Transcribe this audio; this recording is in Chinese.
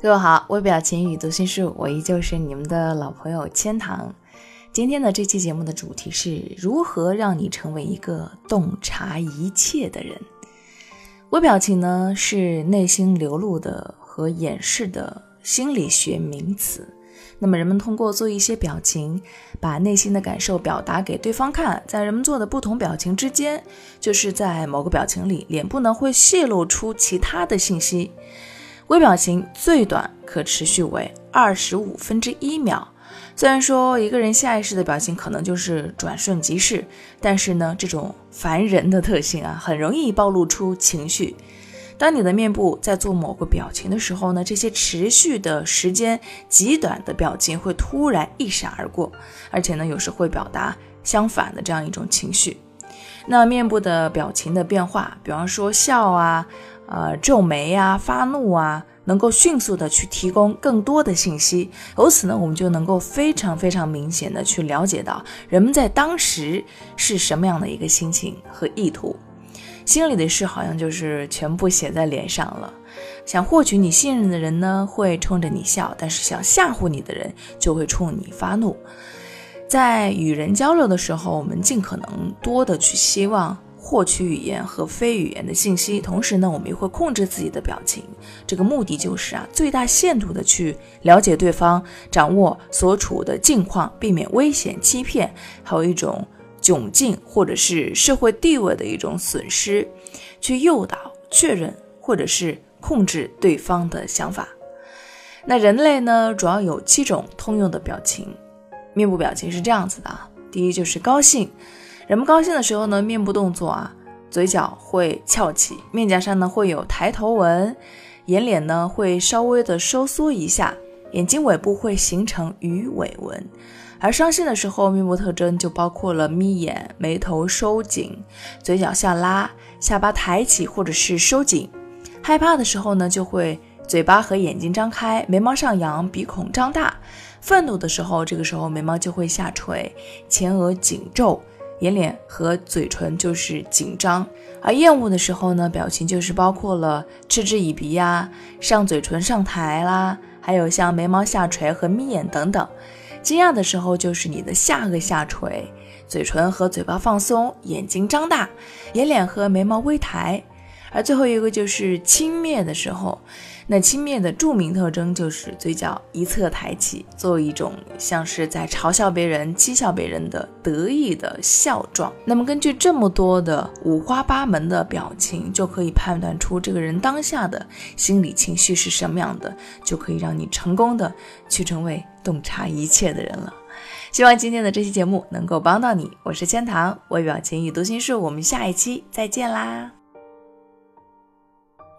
各位好，微表情与读心术，我依旧是你们的老朋友千堂。今天的这期节目的主题是如何让你成为一个洞察一切的人。微表情呢，是内心流露的和掩饰的心理学名词。那么，人们通过做一些表情，把内心的感受表达给对方看。在人们做的不同表情之间，就是在某个表情里，脸部呢会泄露出其他的信息。微表情最短可持续为二十五分之一秒。虽然说一个人下意识的表情可能就是转瞬即逝，但是呢，这种烦人的特性啊，很容易暴露出情绪。当你的面部在做某个表情的时候呢，这些持续的时间极短的表情会突然一闪而过，而且呢，有时会表达相反的这样一种情绪。那面部的表情的变化，比方说笑啊。呃，皱眉啊，发怒啊，能够迅速的去提供更多的信息，由此呢，我们就能够非常非常明显的去了解到人们在当时是什么样的一个心情和意图，心里的事好像就是全部写在脸上了。想获取你信任的人呢，会冲着你笑；但是想吓唬你的人，就会冲你发怒。在与人交流的时候，我们尽可能多的去希望。获取语言和非语言的信息，同时呢，我们也会控制自己的表情。这个目的就是啊，最大限度的去了解对方，掌握所处的境况，避免危险、欺骗，还有一种窘境或者是社会地位的一种损失，去诱导、确认或者是控制对方的想法。那人类呢，主要有七种通用的表情，面部表情是这样子的啊。第一就是高兴。人们高兴的时候呢，面部动作啊，嘴角会翘起，面颊上呢会有抬头纹，眼脸呢会稍微的收缩一下，眼睛尾部会形成鱼尾纹。而伤心的时候，面部特征就包括了眯眼、眉头收紧、嘴角下拉、下巴抬起或者是收紧。害怕的时候呢，就会嘴巴和眼睛张开，眉毛上扬，鼻孔张大。愤怒的时候，这个时候眉毛就会下垂，前额紧皱。眼脸和嘴唇就是紧张，而厌恶的时候呢，表情就是包括了嗤之以鼻呀，上嘴唇上抬啦，还有像眉毛下垂和眯眼等等。惊讶的时候就是你的下颚下垂，嘴唇和嘴巴放松，眼睛张大，眼脸和眉毛微抬。而最后一个就是轻蔑的时候。那轻蔑的著名特征就是嘴角一侧抬起，作为一种像是在嘲笑别人、讥笑别人的得意的笑状。那么根据这么多的五花八门的表情，就可以判断出这个人当下的心理情绪是什么样的，就可以让你成功的去成为洞察一切的人了。希望今天的这期节目能够帮到你。我是千堂，微表情与读心术，我们下一期再见啦。